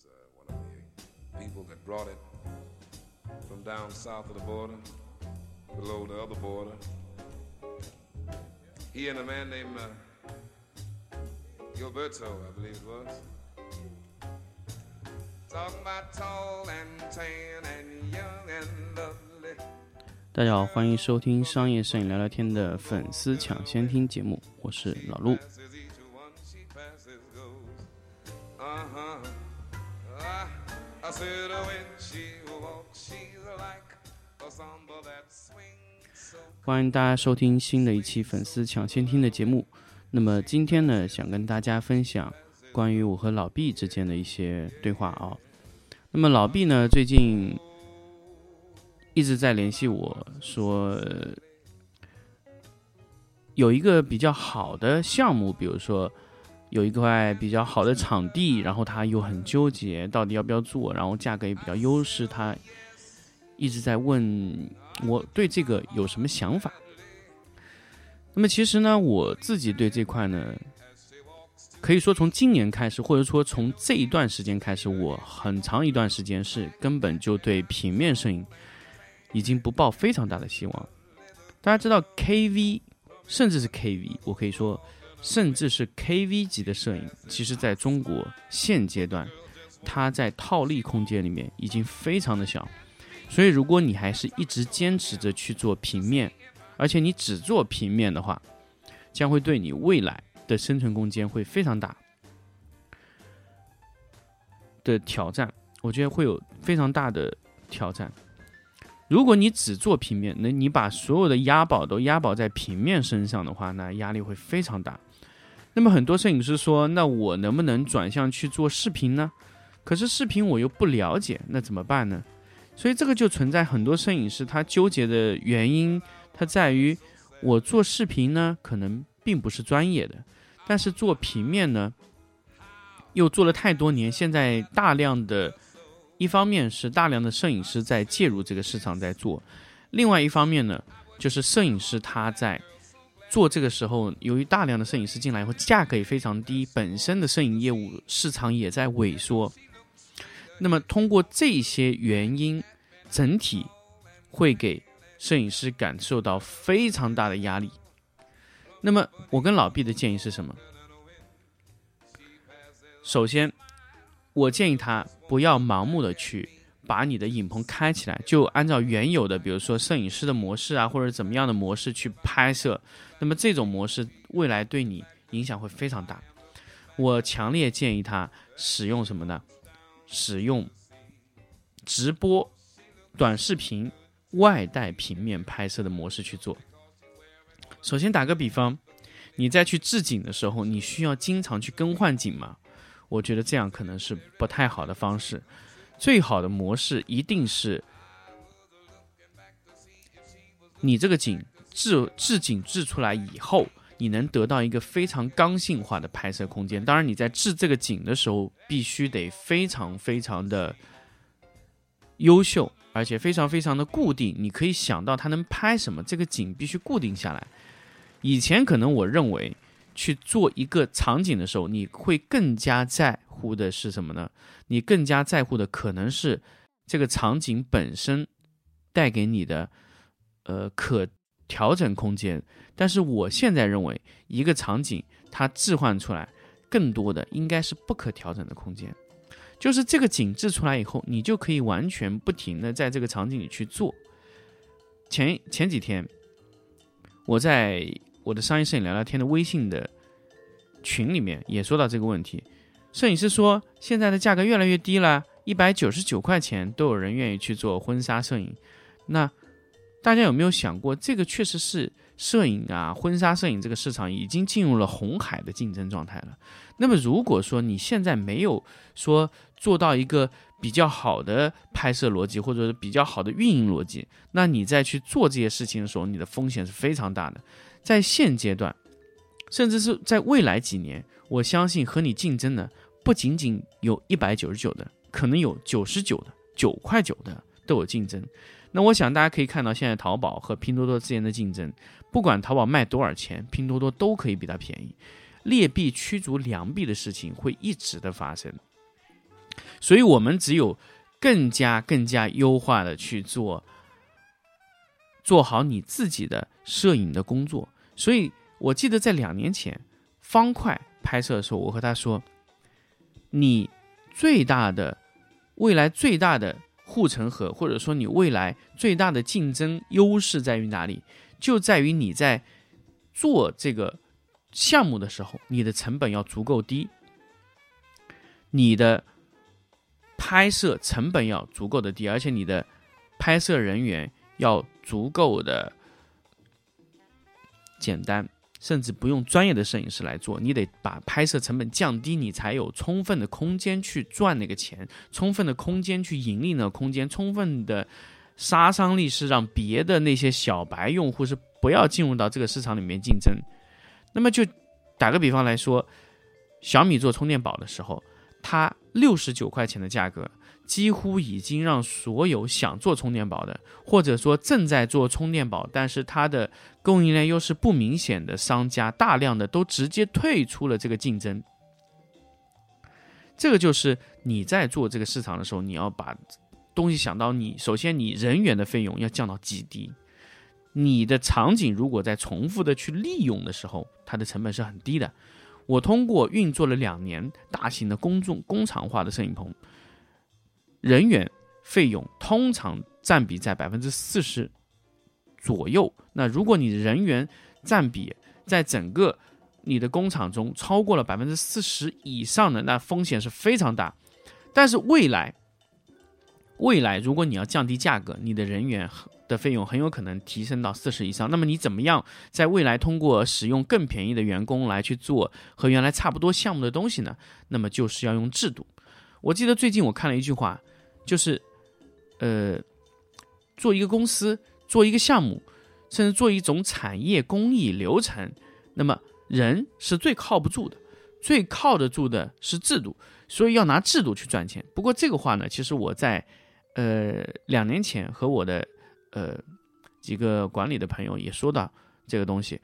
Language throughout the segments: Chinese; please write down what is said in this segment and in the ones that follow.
was uh, one of the people that brought it from down south of the border, below the other border. He and a man named uh, Gilberto, I believe it was. Talking about tall and tan and young and lovely. 大家好，欢迎收听商业摄影聊聊天的粉丝抢先听节目，我是老陆。Uh-huh. 欢迎大家收听新的一期粉丝抢先听的节目。那么今天呢，想跟大家分享关于我和老毕之间的一些对话啊。那么老毕呢，最近一直在联系我说，有一个比较好的项目，比如说有一块比较好的场地，然后他又很纠结到底要不要做，然后价格也比较优势，他一直在问我对这个有什么想法。那么其实呢，我自己对这块呢，可以说从今年开始，或者说从这一段时间开始，我很长一段时间是根本就对平面摄影已经不抱非常大的希望。大家知道 KV，甚至是 KV，我可以说，甚至是 KV 级的摄影，其实在中国现阶段，它在套利空间里面已经非常的小。所以，如果你还是一直坚持着去做平面，而且你只做平面的话，将会对你未来的生存空间会非常大的挑战。我觉得会有非常大的挑战。如果你只做平面，那你把所有的押宝都押宝在平面身上的话，那压力会非常大。那么很多摄影师说，那我能不能转向去做视频呢？可是视频我又不了解，那怎么办呢？所以这个就存在很多摄影师他纠结的原因，它在于我做视频呢，可能并不是专业的，但是做平面呢，又做了太多年，现在大量的，一方面是大量的摄影师在介入这个市场在做，另外一方面呢，就是摄影师他在做这个时候，由于大量的摄影师进来以后，价格也非常低，本身的摄影业务市场也在萎缩。那么通过这些原因，整体会给摄影师感受到非常大的压力。那么我跟老毕的建议是什么？首先，我建议他不要盲目的去把你的影棚开起来，就按照原有的，比如说摄影师的模式啊，或者怎么样的模式去拍摄。那么这种模式未来对你影响会非常大。我强烈建议他使用什么呢？使用直播、短视频外带平面拍摄的模式去做。首先打个比方，你在去置景的时候，你需要经常去更换景吗？我觉得这样可能是不太好的方式。最好的模式一定是，你这个景制制景制出来以后，你能得到一个非常刚性化的拍摄空间。当然，你在制这个景的时候，必须得非常非常的优秀，而且非常非常的固定。你可以想到它能拍什么，这个景必须固定下来。以前可能我认为去做一个场景的时候，你会更加在乎的是什么呢？你更加在乎的可能是这个场景本身带给你的呃可调整空间。但是我现在认为，一个场景它置换出来更多的应该是不可调整的空间，就是这个景致出来以后，你就可以完全不停的在这个场景里去做。前前几天我在我的商业摄影聊聊天的微信的群里面也说到这个问题，摄影师说现在的价格越来越低了，一百九十九块钱都有人愿意去做婚纱摄影。那大家有没有想过，这个确实是摄影啊，婚纱摄影这个市场已经进入了红海的竞争状态了。那么如果说你现在没有说做到一个比较好的拍摄逻辑，或者是比较好的运营逻辑，那你再去做这些事情的时候，你的风险是非常大的。在现阶段，甚至是在未来几年，我相信和你竞争的不仅仅有一百九十九的，可能有九十九的、九块九的都有竞争。那我想大家可以看到，现在淘宝和拼多多之间的竞争，不管淘宝卖多少钱，拼多多都可以比它便宜。劣币驱逐良币的事情会一直的发生。所以我们只有更加更加优化的去做，做好你自己的摄影的工作。所以我记得在两年前方块拍摄的时候，我和他说：“你最大的未来最大的护城河，或者说你未来最大的竞争优势在于哪里？就在于你在做这个项目的时候，你的成本要足够低，你的拍摄成本要足够的低，而且你的拍摄人员要足够的简单。”甚至不用专业的摄影师来做，你得把拍摄成本降低，你才有充分的空间去赚那个钱，充分的空间去盈利那个空间，充分的杀伤力是让别的那些小白用户是不要进入到这个市场里面竞争。那么就打个比方来说，小米做充电宝的时候，它六十九块钱的价格。几乎已经让所有想做充电宝的，或者说正在做充电宝，但是它的供应链优势不明显的商家，大量的都直接退出了这个竞争。这个就是你在做这个市场的时候，你要把东西想到你首先你人员的费用要降到极低，你的场景如果在重复的去利用的时候，它的成本是很低的。我通过运作了两年大型的公众工厂化的摄影棚。人员费用通常占比在百分之四十左右。那如果你人员占比在整个你的工厂中超过了百分之四十以上的，那风险是非常大。但是未来，未来如果你要降低价格，你的人员的费用很有可能提升到四十以上。那么你怎么样在未来通过使用更便宜的员工来去做和原来差不多项目的东西呢？那么就是要用制度。我记得最近我看了一句话。就是，呃，做一个公司，做一个项目，甚至做一种产业工艺流程，那么人是最靠不住的，最靠得住的是制度，所以要拿制度去赚钱。不过这个话呢，其实我在呃两年前和我的呃几个管理的朋友也说到这个东西，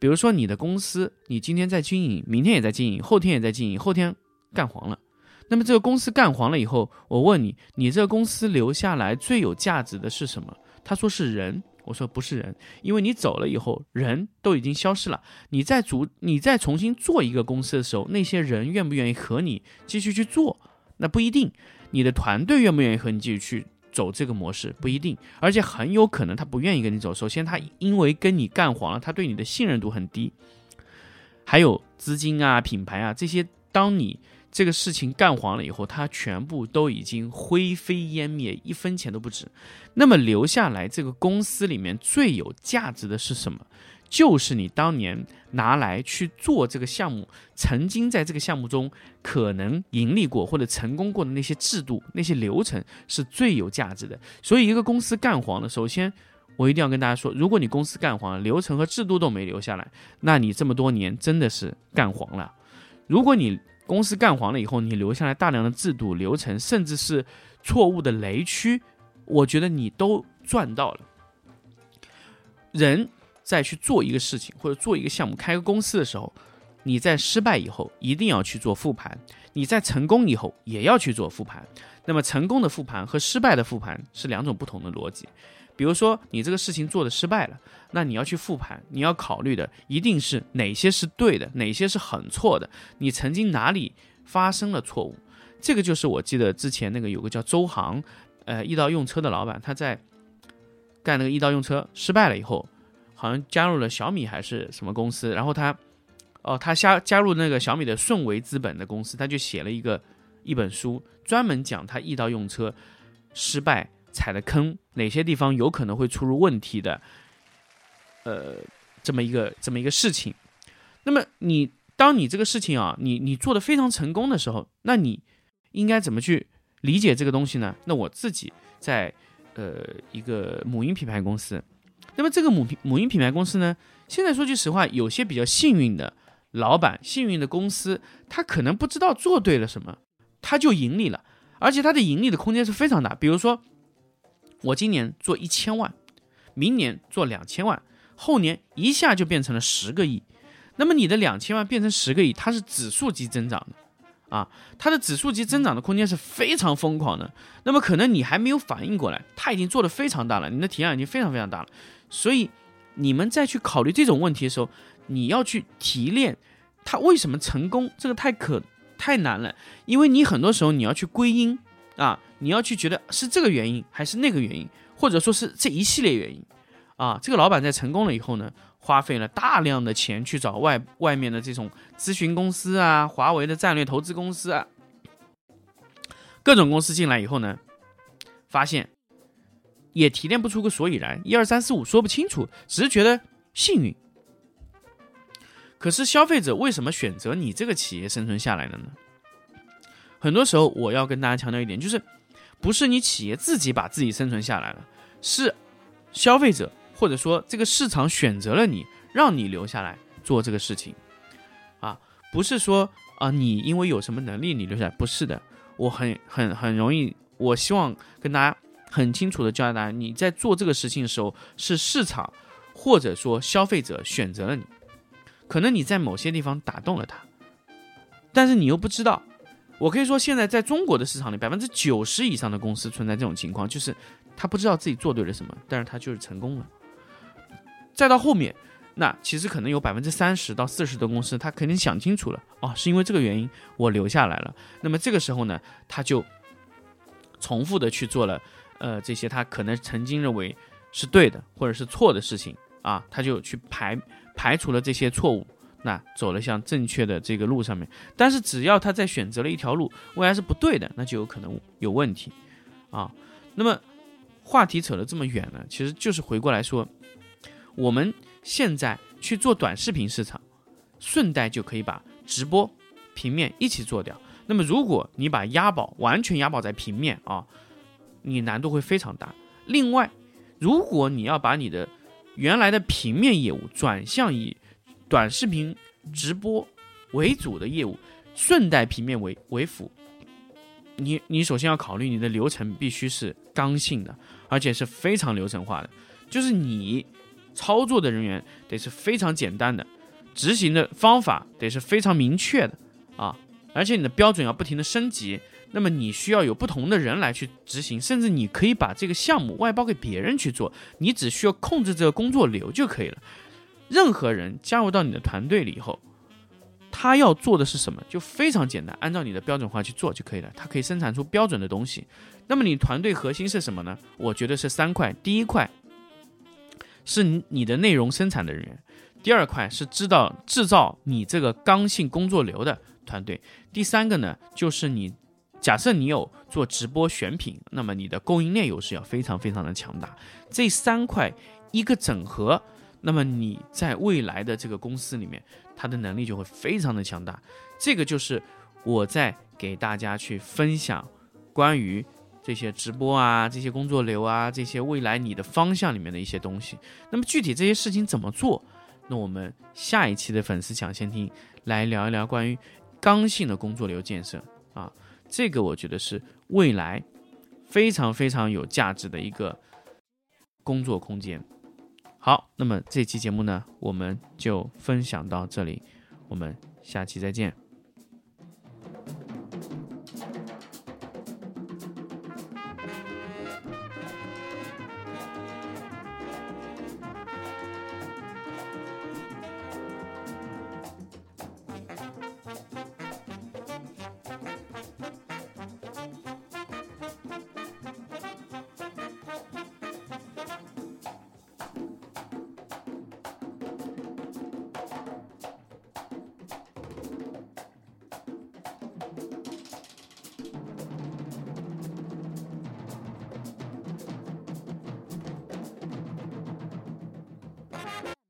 比如说你的公司，你今天在经营，明天也在经营，后天也在经营，后天干黄了。那么这个公司干黄了以后，我问你，你这个公司留下来最有价值的是什么？他说是人。我说不是人，因为你走了以后，人都已经消失了。你再组，你再重新做一个公司的时候，那些人愿不愿意和你继续去做？那不一定。你的团队愿不愿意和你继续去走这个模式？不一定。而且很有可能他不愿意跟你走。首先，他因为跟你干黄了，他对你的信任度很低。还有资金啊、品牌啊这些，当你。这个事情干黄了以后，它全部都已经灰飞烟灭，一分钱都不值。那么留下来这个公司里面最有价值的是什么？就是你当年拿来去做这个项目，曾经在这个项目中可能盈利过或者成功过的那些制度、那些流程是最有价值的。所以，一个公司干黄了，首先我一定要跟大家说，如果你公司干黄了，流程和制度都没留下来，那你这么多年真的是干黄了。如果你公司干黄了以后，你留下来大量的制度流程，甚至是错误的雷区，我觉得你都赚到了。人在去做一个事情或者做一个项目、开个公司的时候，你在失败以后一定要去做复盘；你在成功以后也要去做复盘。那么，成功的复盘和失败的复盘是两种不同的逻辑。比如说，你这个事情做的失败了，那你要去复盘，你要考虑的一定是哪些是对的，哪些是很错的，你曾经哪里发生了错误。这个就是我记得之前那个有个叫周航，呃，易到用车的老板，他在干那个易到用车失败了以后，好像加入了小米还是什么公司，然后他，哦，他加加入那个小米的顺为资本的公司，他就写了一个一本书，专门讲他易到用车失败。踩的坑，哪些地方有可能会出入问题的？呃，这么一个这么一个事情。那么你当你这个事情啊，你你做的非常成功的时候，那你应该怎么去理解这个东西呢？那我自己在呃一个母婴品牌公司，那么这个母母婴品牌公司呢，现在说句实话，有些比较幸运的老板、幸运的公司，他可能不知道做对了什么，他就盈利了，而且他的盈利的空间是非常大。比如说。我今年做一千万，明年做两千万，后年一下就变成了十个亿。那么你的两千万变成十个亿，它是指数级增长的，啊，它的指数级增长的空间是非常疯狂的。那么可能你还没有反应过来，它已经做得非常大了，你的体量已经非常非常大了。所以你们再去考虑这种问题的时候，你要去提炼它为什么成功，这个太可太难了，因为你很多时候你要去归因啊，你要去觉得是这个原因还是那个原因，或者说是这一系列原因啊。这个老板在成功了以后呢？花费了大量的钱去找外外面的这种咨询公司啊，华为的战略投资公司啊，各种公司进来以后呢，发现也提炼不出个所以然，一二三四五说不清楚，只是觉得幸运。可是消费者为什么选择你这个企业生存下来了呢？很多时候我要跟大家强调一点，就是不是你企业自己把自己生存下来了，是消费者。或者说，这个市场选择了你，让你留下来做这个事情，啊，不是说啊，你因为有什么能力你留下来，不是的，我很很很容易，我希望跟大家很清楚的交代大家，你在做这个事情的时候，是市场或者说消费者选择了你，可能你在某些地方打动了他，但是你又不知道，我可以说现在在中国的市场里，百分之九十以上的公司存在这种情况，就是他不知道自己做对了什么，但是他就是成功了。再到后面，那其实可能有百分之三十到四十的公司，他肯定想清楚了哦，是因为这个原因我留下来了。那么这个时候呢，他就重复的去做了，呃，这些他可能曾经认为是对的或者是错的事情啊，他就去排排除了这些错误，那走了向正确的这个路上面。但是只要他在选择了一条路，未来是不对的，那就有可能有问题啊。那么话题扯得这么远呢，其实就是回过来说。我们现在去做短视频市场，顺带就可以把直播、平面一起做掉。那么，如果你把押宝完全押宝在平面啊，你难度会非常大。另外，如果你要把你的原来的平面业务转向以短视频直播为主的业务，顺带平面为为辅，你你首先要考虑你的流程必须是刚性的，而且是非常流程化的，就是你。操作的人员得是非常简单的，执行的方法得是非常明确的啊，而且你的标准要不停的升级。那么你需要有不同的人来去执行，甚至你可以把这个项目外包给别人去做，你只需要控制这个工作流就可以了。任何人加入到你的团队里以后，他要做的是什么？就非常简单，按照你的标准化去做就可以了。他可以生产出标准的东西。那么你团队核心是什么呢？我觉得是三块。第一块。是你的内容生产的人员，第二块是知道制造你这个刚性工作流的团队，第三个呢就是你，假设你有做直播选品，那么你的供应链优势要非常非常的强大。这三块一个整合，那么你在未来的这个公司里面，它的能力就会非常的强大。这个就是我在给大家去分享关于。这些直播啊，这些工作流啊，这些未来你的方向里面的一些东西。那么具体这些事情怎么做？那我们下一期的粉丝抢先听来聊一聊关于刚性的工作流建设啊，这个我觉得是未来非常非常有价值的一个工作空间。好，那么这期节目呢，我们就分享到这里，我们下期再见。